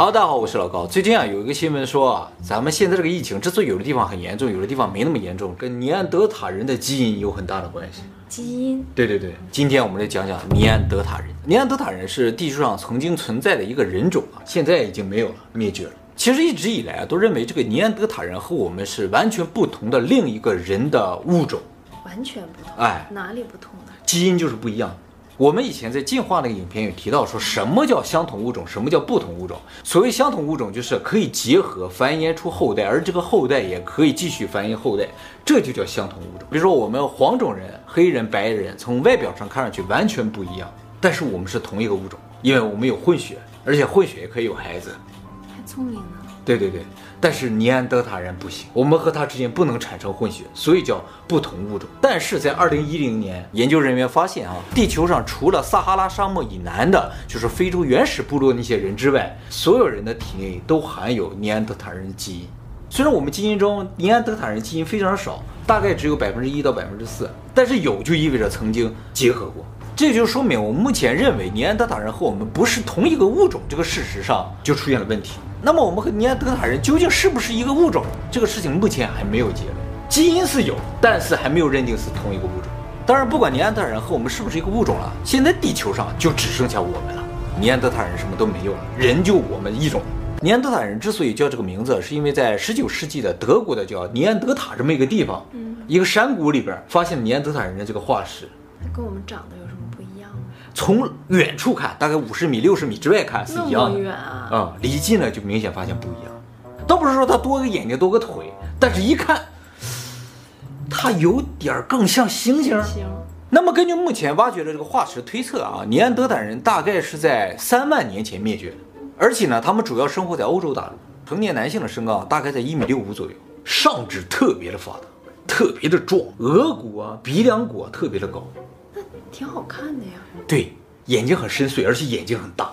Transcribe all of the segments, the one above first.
好，大家好，我是老高。最近啊，有一个新闻说啊，咱们现在这个疫情之所以有的地方很严重，有的地方没那么严重，跟尼安德塔人的基因有很大的关系。基因？对对对。今天我们来讲讲尼安德塔人。尼安德塔人是地球上曾经存在的一个人种啊，现在已经没有了，灭绝了。其实一直以来啊，都认为这个尼安德塔人和我们是完全不同的另一个人的物种。完全不同？哎，哪里不同呢？基因就是不一样。我们以前在进化那个影片有提到，说什么叫相同物种，什么叫不同物种。所谓相同物种，就是可以结合繁衍出后代，而这个后代也可以继续繁衍后代，这就叫相同物种。比如说我们黄种人、黑人、白人，从外表上看上去完全不一样，但是我们是同一个物种，因为我们有混血，而且混血也可以有孩子。太聪明了。对对对，但是尼安德塔人不行，我们和他之间不能产生混血，所以叫不同物种。但是在二零一零年，研究人员发现啊，地球上除了撒哈拉沙漠以南的，就是非洲原始部落那些人之外，所有人的体内都含有尼安德塔人的基因。虽然我们基因中尼安德塔人基因非常少，大概只有百分之一到百分之四，但是有就意味着曾经结合过。这就说明我们目前认为尼安德塔人和我们不是同一个物种这个事实上就出现了问题。那么我们和尼安德塔人究竟是不是一个物种？这个事情目前还没有结论。基因是有，但是还没有认定是同一个物种。当然，不管尼安德塔人和我们是不是一个物种了，现在地球上就只剩下我们了。尼安德塔人什么都没有了，人就我们一种。尼安德塔人之所以叫这个名字，是因为在十九世纪的德国的叫尼安德塔这么一个地方，嗯，一个山谷里边发现了尼安德塔人的这个化石。跟我们长得？从远处看，大概五十米、六十米之外看是一样的。远啊！啊、嗯，离近了就明显发现不一样。倒不是说它多个眼睛、多个腿，但是一看，它有点更像猩猩。猩。那么根据目前挖掘的这个化石推测啊，尼安德坦人大概是在三万年前灭绝的，而且呢，他们主要生活在欧洲大陆。成年男性的身高大概在一米六五左右，上肢特别的发达，特别的壮，额骨啊、鼻梁骨啊特别的高。挺好看的呀，对，眼睛很深邃，而且眼睛很大。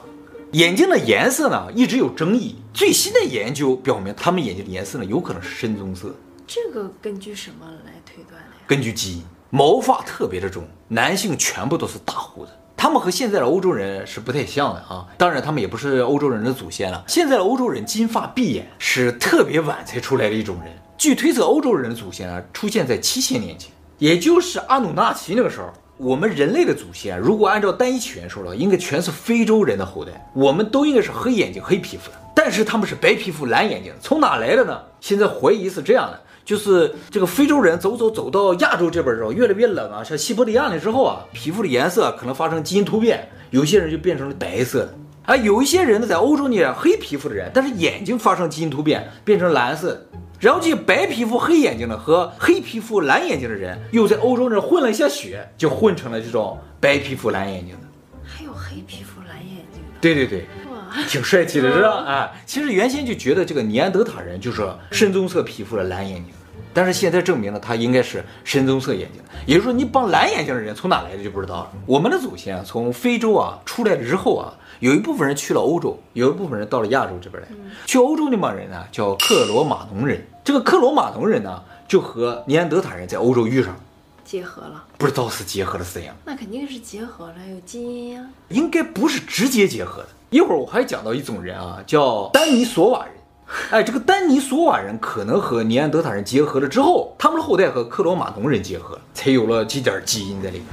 眼睛的颜色呢，一直有争议。最新的研究表明，他们眼睛的颜色呢，有可能是深棕色。这个根据什么来推断的呀？根据基因，毛发特别的重，男性全部都是大胡子。他们和现在的欧洲人是不太像的啊。当然，他们也不是欧洲人的祖先了。现在的欧洲人金发碧眼，是特别晚才出来的一种人。据推测，欧洲人的祖先啊，出现在七千年前，也就是阿努纳奇那个时候。我们人类的祖先，如果按照单一起源说的话，应该全是非洲人的后代。我们都应该是黑眼睛、黑皮肤的，但是他们是白皮肤、蓝眼睛，从哪来的呢？现在怀疑是这样的，就是这个非洲人走走走到亚洲这边之后，越来越冷啊，像西伯利亚了之后啊，皮肤的颜色可能发生基因突变，有些人就变成了白色的啊，有一些人呢在欧洲呢，黑皮肤的人，但是眼睛发生基因突变，变成蓝色。然后这些白皮肤黑眼睛的和黑皮肤蓝眼睛的人，又在欧洲那混了一下血，就混成了这种白皮肤蓝眼睛的。还有黑皮肤蓝眼睛的？对对对，哇，挺帅气的，是吧？啊，其实原先就觉得这个尼安德塔人就是深棕色皮肤的蓝眼睛，但是现在证明了他应该是深棕色眼睛。也就是说，你帮蓝眼睛的人从哪来的就不知道了。我们的祖先啊，从非洲啊出来了之后啊。有一部分人去了欧洲，有一部分人到了亚洲这边来。去欧洲那帮人呢，叫克罗马农人。这个克罗马农人呢，就和尼安德塔人在欧洲遇上，结合了。不知道是结合了怎样？那肯定是结合了，有基因呀。应该不是直接结合的。一会儿我还讲到一种人啊，叫丹尼索瓦人。哎，这个丹尼索瓦人可能和尼安德塔人结合了之后，他们的后代和克罗马农人结合，才有了几点基因在里面。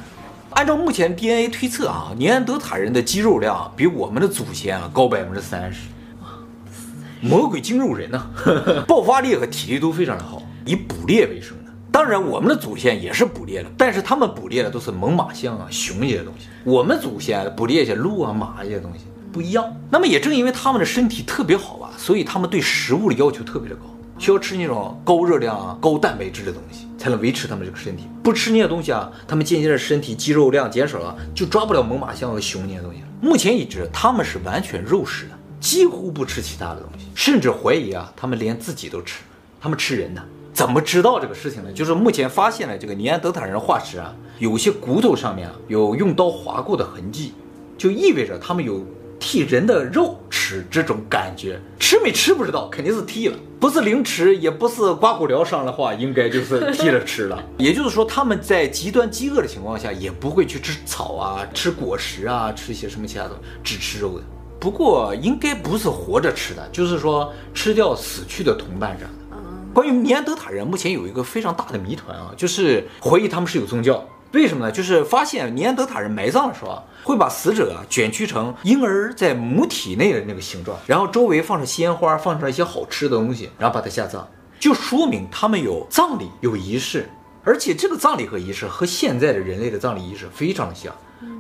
按照目前 DNA 推测啊，尼安德塔人的肌肉量比我们的祖先啊高百分之三十，魔鬼精肉人呢、啊，爆发力和体力都非常的好，以捕猎为生的。当然，我们的祖先也是捕猎的，但是他们捕猎的都是猛犸象啊、熊这些东西，我们祖先捕猎一些鹿啊、马这些东西不一样。那么也正因为他们的身体特别好吧，所以他们对食物的要求特别的高。需要吃那种高热量啊、高蛋白质的东西，才能维持他们这个身体。不吃那些东西啊，他们渐渐的身体肌肉量减少了，就抓不了猛犸象和熊那些东西了。目前已知他们是完全肉食的，几乎不吃其他的东西，甚至怀疑啊，他们连自己都吃。他们吃人呢？怎么知道这个事情呢？就是目前发现了这个尼安德塔人化石啊，有些骨头上面啊有用刀划过的痕迹，就意味着他们有。替人的肉吃这种感觉，吃没吃不知道，肯定是替了，不是凌迟，也不是刮骨疗伤的话，应该就是替了吃了。也就是说，他们在极端饥饿的情况下，也不会去吃草啊、吃果实啊、吃一些什么其他的，只吃肉的。不过应该不是活着吃的，就是说吃掉死去的同伴这样的。嗯，关于尼安德塔人，目前有一个非常大的谜团啊，就是怀疑他们是有宗教。为什么呢？就是发现尼安德塔人埋葬的时候啊，会把死者卷曲成婴儿在母体内的那个形状，然后周围放上鲜花，放上一些好吃的东西，然后把它下葬，就说明他们有葬礼，有仪式，而且这个葬礼和仪式和现在的人类的葬礼仪式非常的像。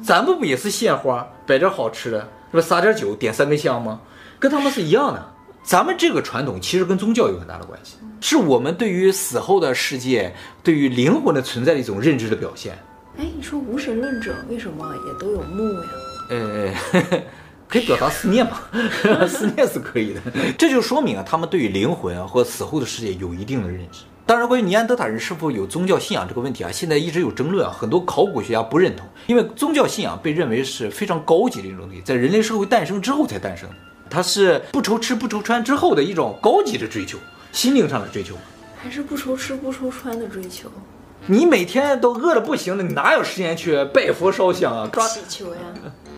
咱们不也是献花，摆点好吃的，是吧？撒点酒，点三根香吗？跟他们是一样的。咱们这个传统其实跟宗教有很大的关系，是我们对于死后的世界、对于灵魂的存在的一种认知的表现。哎，你说无神论者为什么也都有墓呀？呃，可以表达思念嘛，思念是可以的。这就说明啊，他们对于灵魂啊或死后的世界有一定的认知。当然，关于尼安德塔人是否有宗教信仰这个问题啊，现在一直有争论啊，很多考古学家不认同，因为宗教信仰被认为是非常高级的一种东西，在人类社会诞生之后才诞生的。它是不愁吃不愁穿之后的一种高级的追求，心灵上的追求，还是不愁吃不愁穿的追求？你每天都饿得不行了，你哪有时间去拜佛烧香啊？抓祈求呀，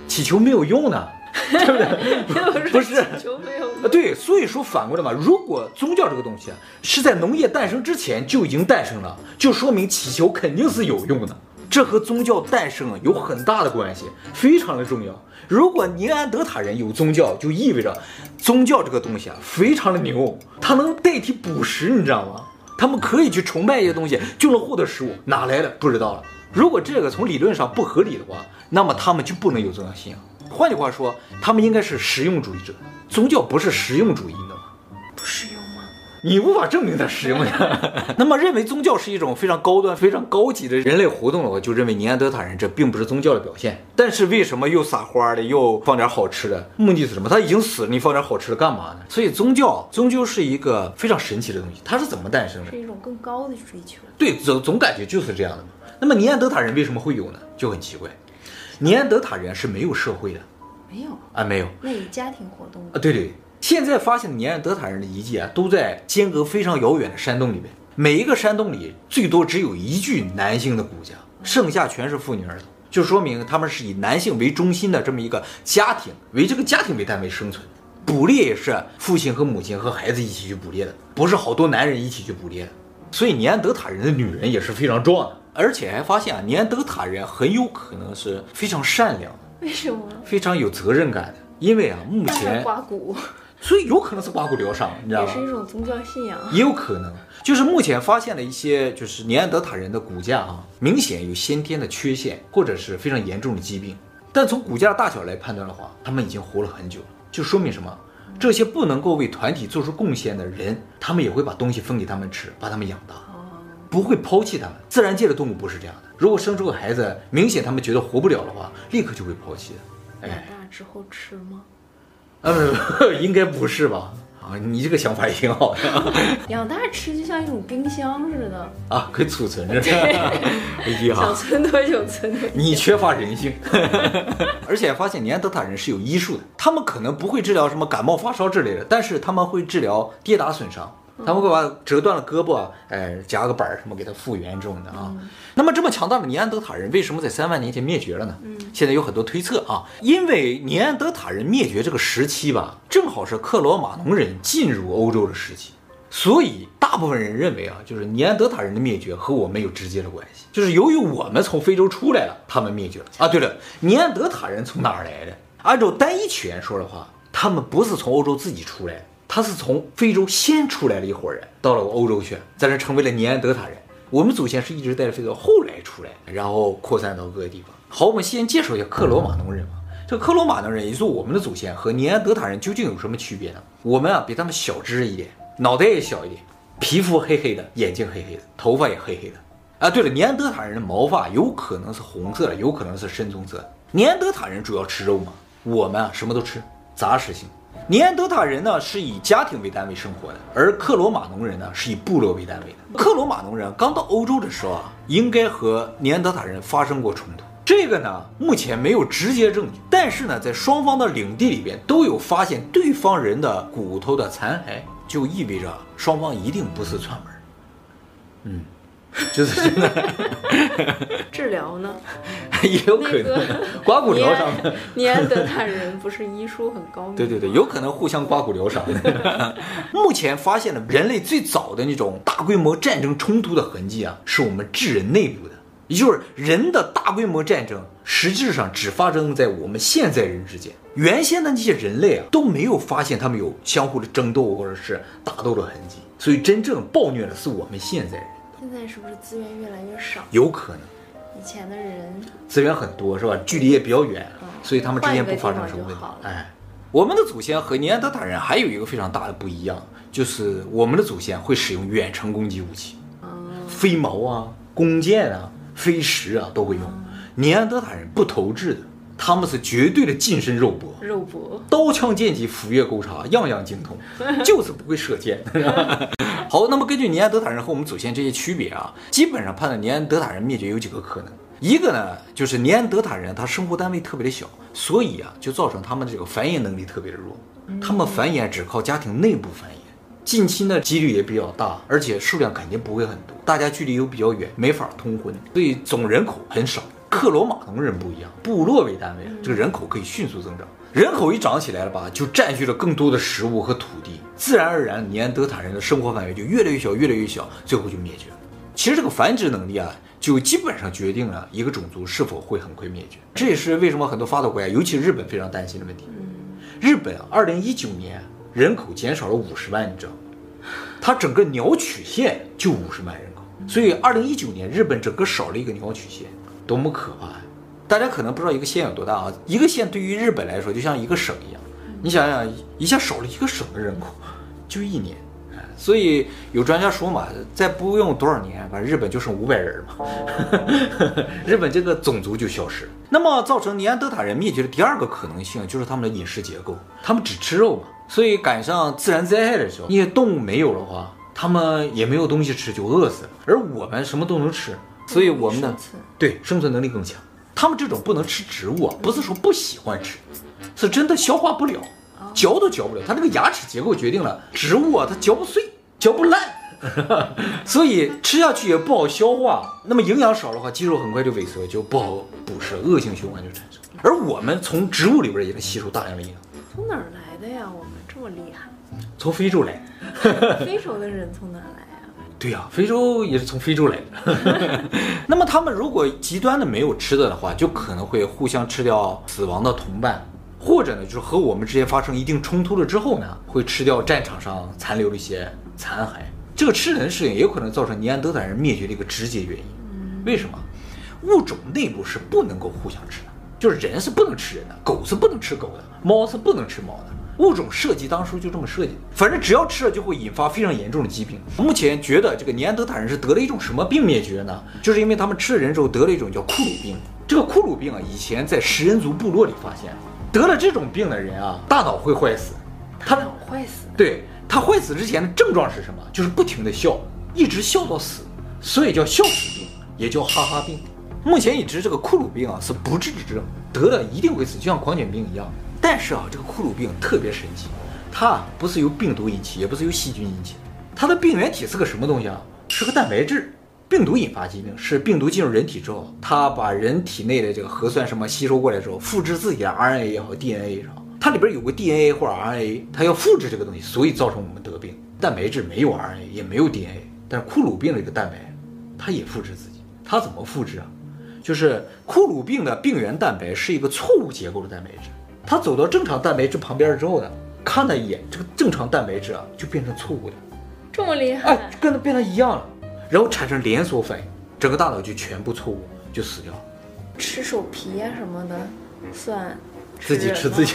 祈求没有用呢，对不对？不是，祈求没有用。啊，对，所以说反过来嘛，如果宗教这个东西啊是在农业诞生之前就已经诞生了，就说明祈求肯定是有用的。这和宗教诞生有很大的关系，非常的重要。如果尼安德塔人有宗教，就意味着宗教这个东西啊非常的牛，它能代替捕食，你知道吗？他们可以去崇拜一些东西，就能获得食物，哪来的不知道了。如果这个从理论上不合理的话，那么他们就不能有宗教信仰。换句话说，他们应该是实用主义者。宗教不是实用主义的吗？不实用？你无法证明它实用呀。那么认为宗教是一种非常高端、非常高级的人类活动的话，就认为尼安德塔人这并不是宗教的表现。但是为什么又撒花的，又放点好吃的？目的是什么？他已经死了，你放点好吃的干嘛呢？所以宗教终究是一个非常神奇的东西。它是怎么诞生的？是一种更高的追求。对，总总感觉就是这样的嘛。那么尼安德塔人为什么会有呢？就很奇怪，尼安德塔人是没有社会的，没有啊，没有。那以家庭活动啊，对对。现在发现的尼安德塔人的遗迹啊，都在间隔非常遥远的山洞里面。每一个山洞里最多只有一具男性的骨架，剩下全是妇女儿童，就说明他们是以男性为中心的这么一个家庭，为这个家庭为单位生存。捕猎也是父亲和母亲和孩子一起去捕猎的，不是好多男人一起去捕猎的。所以尼安德塔人的女人也是非常壮的，而且还发现啊，尼安德塔人很有可能是非常善良的，为什么？非常有责任感的，因为啊，目前刮骨。所以有可能是刮骨疗伤，你知道吗？也是一种宗教信仰，也有可能就是目前发现了一些就是尼安德塔人的骨架啊，明显有先天的缺陷，或者是非常严重的疾病。但从骨架大小来判断的话，他们已经活了很久了，就说明什么？这些不能够为团体做出贡献的人，他们也会把东西分给他们吃，把他们养大，不会抛弃他们。自然界的动物不是这样的，如果生出个孩子，明显他们觉得活不了的话，立刻就会抛弃的。长大之后吃吗？嗯，应该不是吧？啊，你这个想法也挺好的。养大吃就像一种冰箱似的啊，可以储存着。哎呀，想存多久存多久。你缺乏人性。而且发现尼安德塔人是有医术的，他们可能不会治疗什么感冒发烧之类的，但是他们会治疗跌打损伤。他们会把折断了胳膊啊，哎，夹个板儿什么给它复原这种的啊。嗯、那么这么强大的尼安德塔人为什么在三万年前灭绝了呢？嗯，现在有很多推测啊，因为尼安德塔人灭绝这个时期吧，正好是克罗马农人进入欧洲的时期，所以大部分人认为啊，就是尼安德塔人的灭绝和我们有直接的关系，就是由于我们从非洲出来了，他们灭绝了啊。对了，尼安德塔人从哪儿来的？按照单一起源说的话，他们不是从欧洲自己出来。他是从非洲先出来了一伙人，到了欧洲去，在这成为了尼安德塔人。我们祖先是一直在非洲，后来出来，然后扩散到各个地方。好，我们先介绍一下克罗马农人吧。这克罗马农人，也就是我们的祖先，和尼安德塔人究竟有什么区别呢？我们啊比他们小只一点，脑袋也小一点，皮肤黑黑的，眼睛黑黑的，头发也黑黑的。啊，对了，尼安德塔人的毛发有可能是红色的，有可能是深棕色。尼安德塔人主要吃肉嘛？我们啊什么都吃，杂食性。尼安德塔人呢是以家庭为单位生活的，而克罗马农人呢是以部落为单位的。克罗马农人刚到欧洲的时候啊，应该和尼安德塔人发生过冲突。这个呢目前没有直接证据，但是呢在双方的领地里边都有发现对方人的骨头的残骸，就意味着双方一定不是串门。嗯，就是真的 治疗呢？也有可能那个刮骨疗伤的。尼安德塔人不是医术很高明？对对对，有可能互相刮骨疗伤的。目前发现的人类最早的那种大规模战争冲突的痕迹啊，是我们智人内部的，也就是人的大规模战争，实际上只发生在我们现在人之间。原先的那些人类啊，都没有发现他们有相互的争斗或者是打斗的痕迹，所以真正暴虐的是我们现在人。现在是不是资源越来越少？有可能。以前的人资源很多是吧？距离也比较远，嗯所以他们之间不发生什么问题哎，我们的祖先和尼安德塔人还有一个非常大的不一样，就是我们的祖先会使用远程攻击武器，嗯，飞矛啊、弓箭啊、飞石啊都会用。尼安德塔人不投掷的，他们是绝对的近身肉搏。肉搏。刀枪剑戟斧钺钩叉样样精通，就是不会射箭。好，那么根据尼安德塔人和我们祖先这些区别啊，基本上判断尼安德塔人灭绝有几个可能。一个呢，就是尼安德塔人他生活单位特别的小，所以啊，就造成他们的这个繁衍能力特别的弱。他们繁衍只靠家庭内部繁衍，近亲的几率也比较大，而且数量肯定不会很多，大家距离又比较远，没法通婚，所以总人口很少。克罗马农人不一样，部落为单位，这个人口可以迅速增长。人口一涨起来了吧，就占据了更多的食物和土地，自然而然，尼安德塔人的生活范围就越来越小，越来越小，最后就灭绝了。其实这个繁殖能力啊，就基本上决定了一个种族是否会很快灭绝。这也是为什么很多发达国家，尤其是日本非常担心的问题。日本二零一九年人口减少了五十万，你知道吗？它整个鸟取县就五十万人口，所以二零一九年日本整个少了一个鸟取县，多么可怕呀！大家可能不知道一个县有多大啊，一个县对于日本来说就像一个省一样。你想想，一下少了一个省的人口，就一年。哎所以有专家说嘛，再不用多少年，反正日本就剩五百人嘛，日本这个种族就消失了。那么造成尼安德塔人灭绝的第二个可能性，就是他们的饮食结构，他们只吃肉嘛，所以赶上自然灾害的时候，那些动物没有的话，他们也没有东西吃，就饿死了。而我们什么都能吃，所以我们的对生存能力更强。他们这种不能吃植物啊，不是说不喜欢吃，是真的消化不了，嚼都嚼不了。它那个牙齿结构决定了植物啊，它嚼不碎，嚼不烂，所以吃下去也不好消化。那么营养少的话，肌肉很快就萎缩，就不好捕食，恶性循环就产生。而我们从植物里边也能吸收大量的营养，从哪儿来的呀？我们这么厉害，从非洲来。非洲的人从哪儿来呀？对呀、非洲也是从非洲来的。那么他们如果极端的没有吃的的话，就可能会互相吃掉死亡的同伴，或者呢，就是和我们之间发生一定冲突了之后呢，会吃掉战场上残留的一些残骸。这个吃人的事情也有可能造成尼安德坦人灭绝的一个直接原因。为什么？物种内部是不能够互相吃的，就是人是不能吃人的，狗是不能吃狗的，猫是不能吃猫的。物种设计当初就这么设计的，反正只要吃了就会引发非常严重的疾病。目前觉得这个尼安德坦人是得了一种什么病灭绝呢？就是因为他们吃了人之后得了一种叫库鲁病。这个库鲁病啊，以前在食人族部落里发现，得了这种病的人啊，大脑会坏死。他大脑坏死。对他坏死之前的症状是什么？就是不停的笑，一直笑到死，所以叫笑死病，也叫哈哈病。目前已知这个库鲁病啊是不治之症，得了一定会死，就像狂犬病一样。但是啊，这个库鲁病特别神奇，它不是由病毒引起，也不是由细菌引起，它的病原体是个什么东西啊？是个蛋白质。病毒引发疾病是病毒进入人体之后，它把人体内的这个核酸什么吸收过来之后，复制自己的 RNA 也好，DNA 也好，它里边有个 DNA 或者 RNA，它要复制这个东西，所以造成我们得病。蛋白质没有 RNA，也没有 DNA，但是库鲁病的这个蛋白，它也复制自己，它怎么复制啊？就是库鲁病的病原蛋白是一个错误结构的蛋白质。它走到正常蛋白质旁边之后呢，看了一眼，这个正常蛋白质啊就变成错误的，这么厉害？哎，跟它变成一样了，然后产生连锁反应，整个大脑就全部错误，就死掉了。吃手皮呀、什么的，算自己吃自己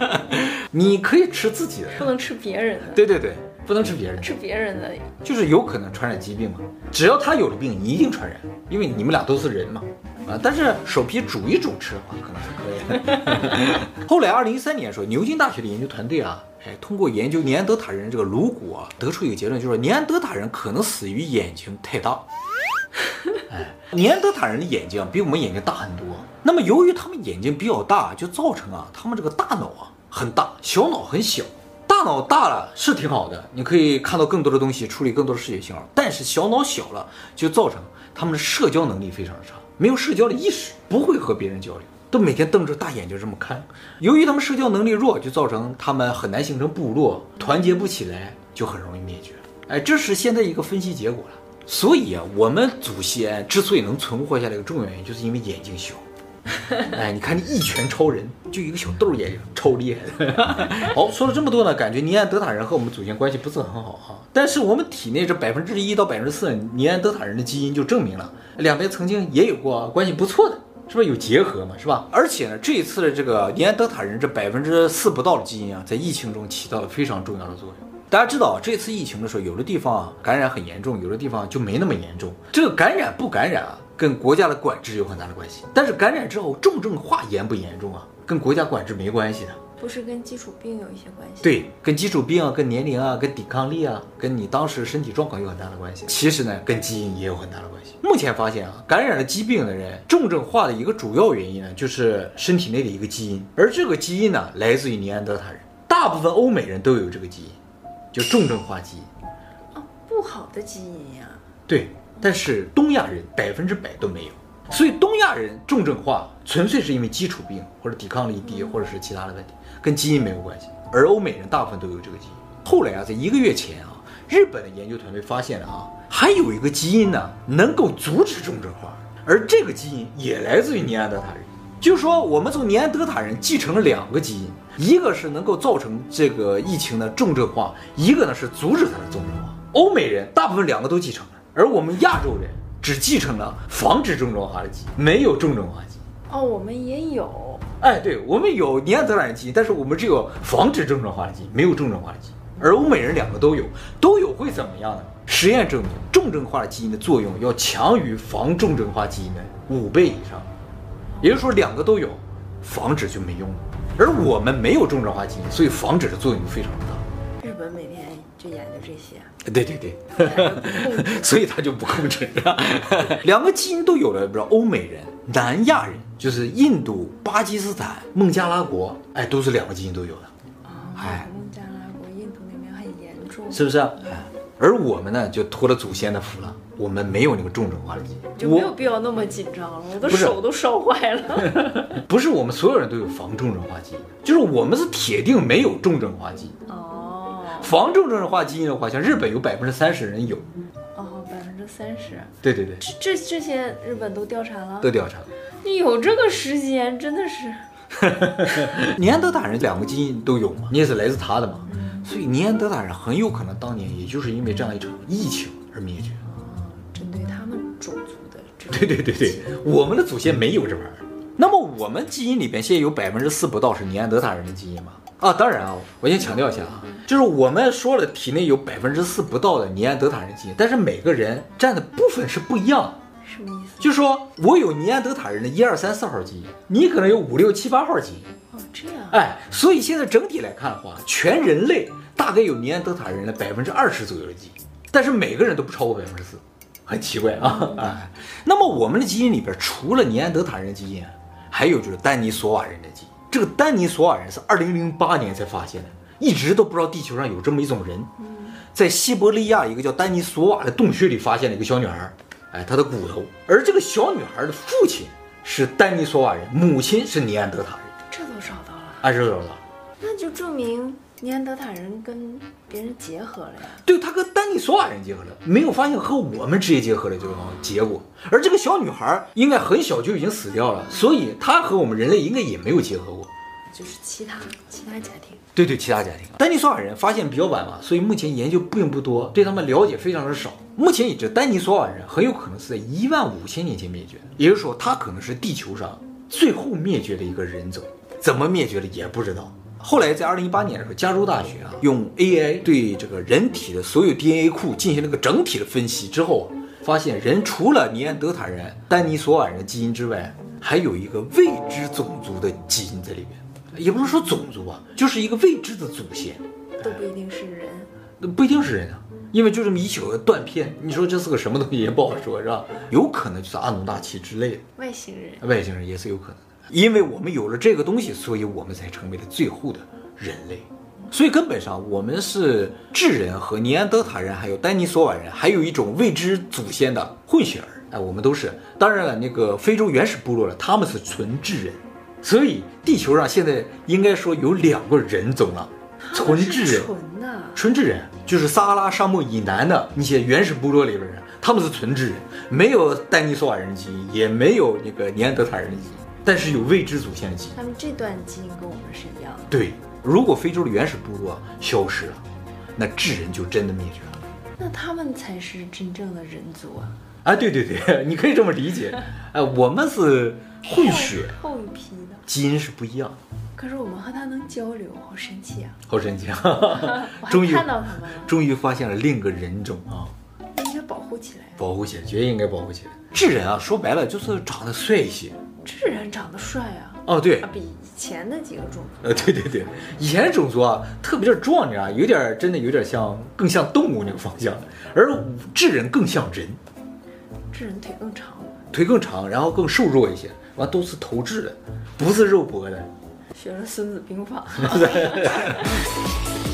你可以吃自己的，不能吃别人的。对对对，不能吃别人的，吃别人的，就是有可能传染疾病嘛。只要他有了病，你一定传染，因为你们俩都是人嘛。啊，但是手皮煮一煮吃的话，可能是可以的。后来，二零一三年的时候，牛津大学的研究团队啊，哎，通过研究尼安德塔人这个颅骨啊，得出一个结论，就是尼安德塔人可能死于眼睛太大。哎，尼安德塔人的眼睛比我们眼睛大很多。那么，由于他们眼睛比较大，就造成啊，他们这个大脑啊很大，小脑很小。大大脑大了是挺好的，你可以看到更多的东西，处理更多的视觉信号。但是小脑小了，就造成他们的社交能力非常的差，没有社交的意识，不会和别人交流，都每天瞪着大眼睛这么看。由于他们社交能力弱，就造成他们很难形成部落，团结不起来，就很容易灭绝。哎，这是现在一个分析结果了。所以啊，我们祖先之所以能存活下来，一个重要原因就是因为眼睛小。哎，你看，你一拳超人，就一个小豆眼睛，超厉害的。好，说了这么多呢，感觉尼安德塔人和我们祖先关系不是很好哈。但是我们体内这百分之一到百分之四尼安德塔人的基因就证明了，两边曾经也有过关系不错的，是不是有结合嘛？是吧？而且呢，这一次的这个尼安德塔人这百分之四不到的基因啊，在疫情中起到了非常重要的作用。大家知道，这次疫情的时候，有的地方啊感染很严重，有的地方就没那么严重。这个感染不感染啊？跟国家的管制有很大的关系，但是感染之后重症化严不严重啊？跟国家管制没关系的，不是跟基础病有一些关系？对，跟基础病啊、跟年龄啊、跟抵抗力啊、跟你当时身体状况有很大的关系。其实呢，跟基因也有很大的关系。目前发现啊，感染了疾病的人重症化的一个主要原因呢，就是身体内的一个基因，而这个基因呢，来自于尼安德塔人。大部分欧美人都有这个基因，就重症化基因。哦，不好的基因呀、啊。对。但是东亚人百分之百都没有，所以东亚人重症化纯粹是因为基础病或者抵抗力低，或者是其他的问题，跟基因没有关系。而欧美人大部分都有这个基因。后来啊，在一个月前啊，日本的研究团队发现了啊，还有一个基因呢，能够阻止重症化，而这个基因也来自于尼安德塔人。就是说，我们从尼安德塔人继承了两个基因，一个是能够造成这个疫情的重症化，一个呢是阻止它的重症化。欧美人大部分两个都继承了。而我们亚洲人只继承了防止重症化的基因，没有重症化基因。哦，我们也有。哎，对，我们有尼安德兰基因，但是我们只有防止重症化的基因，没有重症化的基因。而欧美人两个都有，都有会怎么样呢？实验证明，重症化的基因的作用要强于防重症化基因的五倍以上。也就是说，两个都有，防止就没用了。而我们没有重症化基因，所以防止的作用就非常的大。日本每天就研究这些。对对对，所以他就不控制。两个基因都有了，比如欧美人、南亚人，就是印度、巴基斯坦、孟加拉国，哎，都是两个基因都有的。哎，孟加拉国、印度那边很严重，是不是？哎，而我们呢，就托了祖先的福了，我们没有那个重症化的基因，就没有必要那么紧张了。我的手都烧坏了。不是我们所有人都有防重症化基因，就是我们是铁定没有重症化基因。哦。防重症化基因的话，像日本有百分之三十人有，哦，百分之三十，对对对，这这些日本都调查了，都调查了，你有这个时间真的是，尼安德塔人两个基因都有嘛，你也是来自他的嘛，嗯、所以尼安德塔人很有可能当年也就是因为这样一场疫情而灭绝，啊，针对他们种族的这种，对对对对，我们的祖先没有这玩意儿，那么我们基因里边现在有百分之四不到是尼安德塔人的基因吗？啊，当然啊，我先强调一下啊，就是我们说了体内有百分之四不到的尼安德塔人基因，但是每个人占的部分是不一样。什么意思？就是说我有尼安德塔人的一二三四号基因，你可能有五六七八号基因。哦，这样。哎，所以现在整体来看的话，全人类大概有尼安德塔人的百分之二十左右的基因，但是每个人都不超过百分之四，很奇怪啊。哎，那么我们的基因里边除了尼安德塔人的基因，还有就是丹尼索瓦人的基因。这个丹尼索瓦人是二零零八年才发现的，一直都不知道地球上有这么一种人。在西伯利亚一个叫丹尼索瓦的洞穴里发现了一个小女孩，哎，她的骨头。而这个小女孩的父亲是丹尼索瓦人，母亲是尼安德塔人。这都找到了，哎，这都找到了，那就证明尼安德塔人跟别人结合了呀。对，他跟丹尼索瓦人结合了，没有发现和我们直接结合的这种结果。而这个小女孩应该很小就已经死掉了，所以她和我们人类应该也没有结合过。就是其他其他家庭，对对，其他家庭。丹尼索瓦人发现比较晚嘛，所以目前研究并不多，对他们了解非常的少。目前已知，丹尼索瓦人很有可能是在一万五千年前灭绝的，也就是说，他可能是地球上最后灭绝的一个人种。怎么灭绝的也不知道。后来在二零一八年的时候，加州大学啊用 AI 对这个人体的所有 DNA 库进行了个整体的分析之后，发现人除了尼安德塔人、丹尼索瓦人的基因之外，还有一个未知种族的基因在里面。也不能说种族啊，就是一个未知的祖先，都不一定是人，那不一定是人啊，因为就这么一小个断片，你说这是个什么东西也不好说，是吧？有可能就是阿努纳奇之类的。外星人，外星人也是有可能的，因为我们有了这个东西，所以我们才成为了最后的人类。所以根本上我们是智人和尼安德塔人，还有丹尼索瓦人，还有一种未知祖先的混血儿。哎，我们都是。当然了，那个非洲原始部落了，他们是纯智人。所以地球上现在应该说有两个人种了，纯智人。纯的。纯智人就是撒哈拉沙漠以南的那些原始部落里边人，他们是纯智人，没有丹尼索瓦人基因，也没有那个尼安德塔人的基因，但是有未知祖先的基因。他们这段基因跟我们是一样的。对，如果非洲的原始部落消失了，那智人就真的灭绝了。那他们才是真正的人族啊！啊，对对对，你可以这么理解。哎，我们是。混血后，后一批的基因是不一样，可是我们和他能交流，好神奇啊！好神奇啊！终于看到他们了，终于发现了另一个人种啊！应该保护起来，保护起来，绝对应该保护起来。智人啊，说白了就是长得帅一些。智人长得帅啊！哦，对，比以前的几个种族，呃，对对对，以前的种族啊，特别的壮，你知道，有点真的有点像，更像动物那个方向，而智人更像人。智人腿更长，腿更长，然后更瘦弱一些。完都是投掷的，不是肉搏的。学了《孙子兵法》。